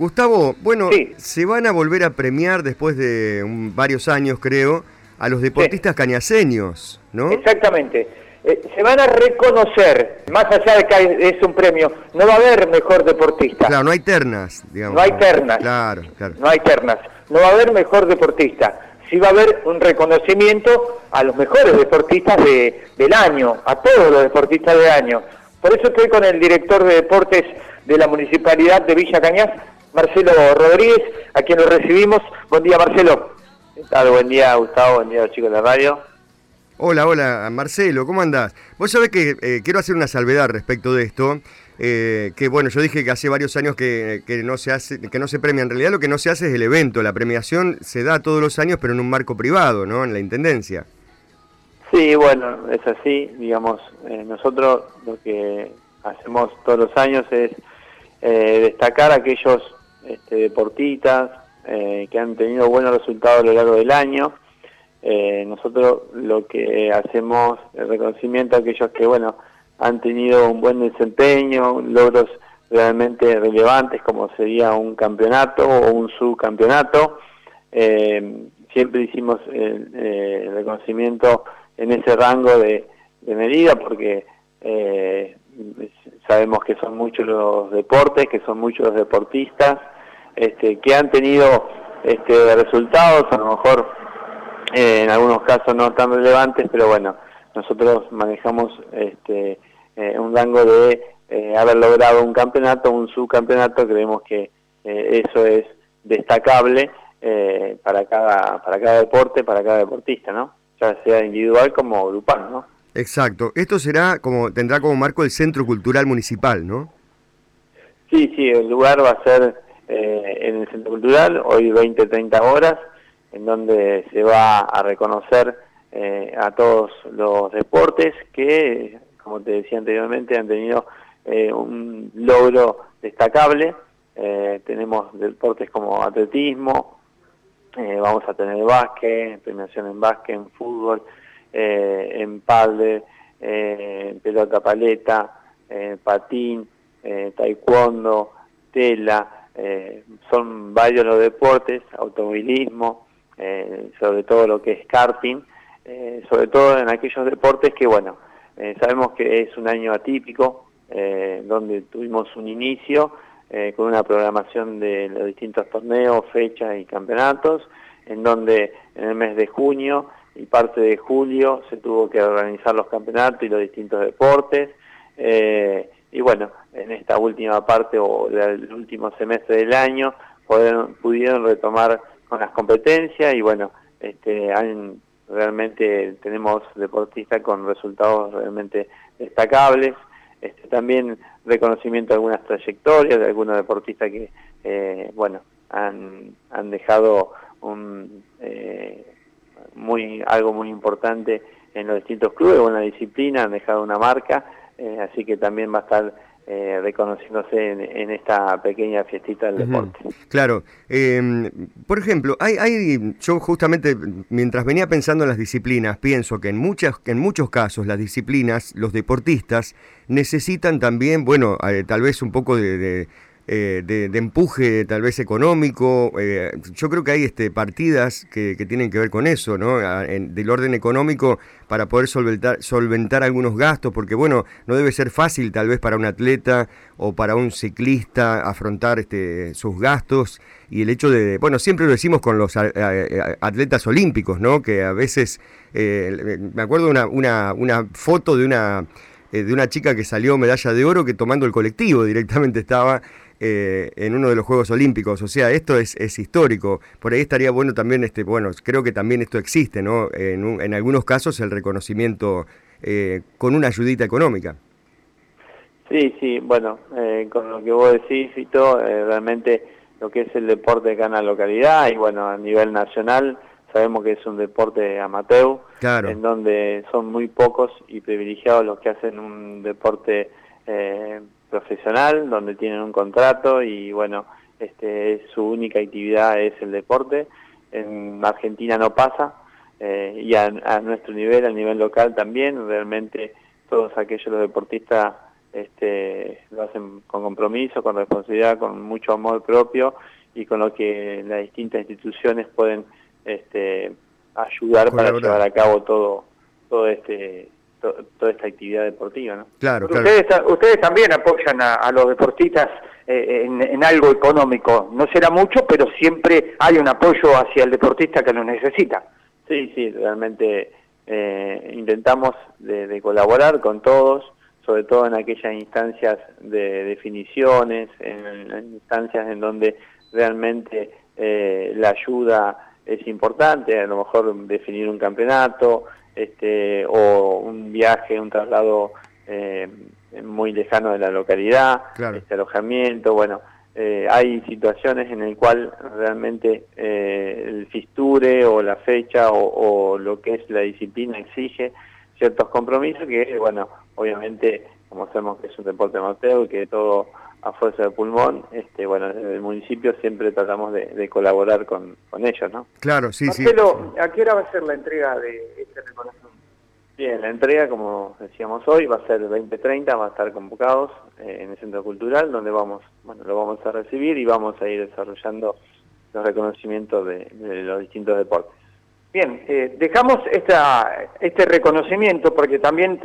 Gustavo, bueno, se van a volver a premiar después de varios años, creo, a los deportistas cañaseños, ¿no? Exactamente. Eh, se van a reconocer, más allá de que es un premio, no va a haber mejor deportista. Claro, no hay ternas, digamos. No hay ternas. Claro, claro. No hay ternas. No va a haber mejor deportista. Sí va a haber un reconocimiento a los mejores deportistas de, del año, a todos los deportistas del año. Por eso estoy con el director de deportes de la Municipalidad de Villa Cañas, Marcelo Rodríguez, a quien lo recibimos. Buen día, Marcelo. ¿Qué tal? Buen día, Gustavo. Buen día, chicos de la radio. Hola, hola, Marcelo, ¿cómo andás? Vos sabés que eh, quiero hacer una salvedad respecto de esto. Eh, que bueno, yo dije que hace varios años que, no se hace, que no se premia. En realidad lo que no se hace es el evento. La premiación se da todos los años, pero en un marco privado, ¿no? En la intendencia. Sí, bueno, es así. Digamos, eh, nosotros lo que hacemos todos los años es destacar a aquellos este, deportistas que han tenido buenos resultados a lo largo del año eh, nosotros lo que hacemos el reconocimiento a aquellos que, bueno, han tenido un buen desempeño, logros realmente relevantes como sería un campeonato o un subcampeonato. Eh, siempre hicimos el, reconocimiento en ese rango de, medida porque eh, sabemos que son muchos los deportes, que son muchos los deportistas este, que han tenido este, resultados, a lo mejor eh, en algunos casos no tan relevantes, pero bueno, nosotros manejamos este, eh, un rango de eh, haber logrado un campeonato, un subcampeonato, creemos que eso es destacable para, cada, para cada deporte, para cada deportista, ¿no? ya sea individual como grupal. ¿no? Exacto, esto será como tendrá como marco el Centro Cultural Municipal, ¿no? Sí, sí, el lugar va a ser en el Centro Cultural, hoy 20-30 horas, en donde se va a reconocer eh, a todos los deportes que, como te decía anteriormente, han tenido eh, un logro destacable. Eh, tenemos deportes como atletismo, vamos a tener básquet, premiación en básquet, en fútbol, en padre, en pelota paleta, patín, taekwondo, tela, son varios los deportes, automovilismo, eh, sobre todo lo que es karting, eh, sobre todo en aquellos deportes que, bueno, eh, sabemos que es un año atípico, donde tuvimos un inicio con una programación de los distintos torneos, fechas y campeonatos, en donde en el mes de junio y parte de julio se tuvo que organizar los campeonatos y los distintos deportes. Y bueno, en esta última parte o el último semestre del año pudieron retomar con las competencias y bueno, este, realmente tenemos deportistas con resultados realmente destacables, este, también reconocimiento de algunas trayectorias de algunos deportistas que, eh, bueno, han, han dejado un, eh, muy, algo muy importante en los distintos clubes o en la disciplina, han dejado una marca, eh, así que también va a estar eh, reconociéndose en, esta pequeña fiestita del deporte. Claro. Em, por ejemplo, hay, hay, yo justamente mientras venía pensando en las disciplinas, pienso que en, muchas, en muchos casos las disciplinas, los deportistas, necesitan también, bueno, eh, tal vez un poco de eh, de, empuje tal vez económico. Eh, yo creo que hay este, partidas que, tienen que ver con eso, ¿no? del orden económico para poder solventar, solventar algunos gastos, porque bueno, no debe ser fácil tal vez para un atleta o para un ciclista afrontar este, sus gastos y el hecho de, bueno, siempre lo decimos con los atletas olímpicos, ¿no? Que a veces, eh, me acuerdo una, una, una foto de una de una chica que salió medalla de oro que tomando el colectivo directamente estaba eh, en uno de los Juegos Olímpicos. O sea, esto es, es, histórico. Por ahí estaría bueno también, este, bueno, creo que también esto existe, ¿no? En, en algunos casos el reconocimiento eh, con una ayudita económica. Sí, sí, bueno, eh, con lo que vos decís, Fito, realmente lo que es el deporte acá en la localidad y bueno, a nivel nacional sabemos que es un deporte amateur, en donde son muy pocos y privilegiados los que hacen un deporte eh, profesional donde tienen un contrato y bueno, este, su única actividad es el deporte. En Argentina no pasa eh, y a, nuestro nivel, a nivel local también, realmente todos aquellos los deportistas este, lo hacen con compromiso, con responsabilidad, con mucho amor propio y con lo que las distintas instituciones pueden este, ayudar para llevar a cabo todo, todo este toda esta actividad deportiva. ¿no? Claro, Ustedes, ustedes también apoyan a, los deportistas eh, en, algo económico. No será mucho, pero siempre hay un apoyo hacia el deportista que lo necesita. Sí, sí, realmente eh, intentamos de, colaborar con todos, sobre todo en aquellas instancias de definiciones, en, instancias en donde realmente eh, la ayuda es importante, a lo mejor definir un campeonato, este, o un viaje, un traslado eh, muy lejano de la localidad, este alojamiento, bueno, eh, hay situaciones en el cual realmente eh, el fisture o la fecha o, lo que es la disciplina exige ciertos compromisos que, bueno, obviamente, como sabemos que es un deporte amateur, que todo a fuerza de pulmón, este, bueno, desde el municipio siempre tratamos de, colaborar con, con, ellos, ¿no? Claro, sí, sí. ¿a qué hora va a ser la entrega de este reconocimiento? Bien, la entrega, como decíamos hoy, va a ser 2030, va a estar convocados eh, en el Centro Cultural, donde vamos, bueno, lo vamos a recibir y vamos a ir desarrollando los reconocimientos de, los distintos deportes. Bien, eh, dejamos esta, este reconocimiento porque también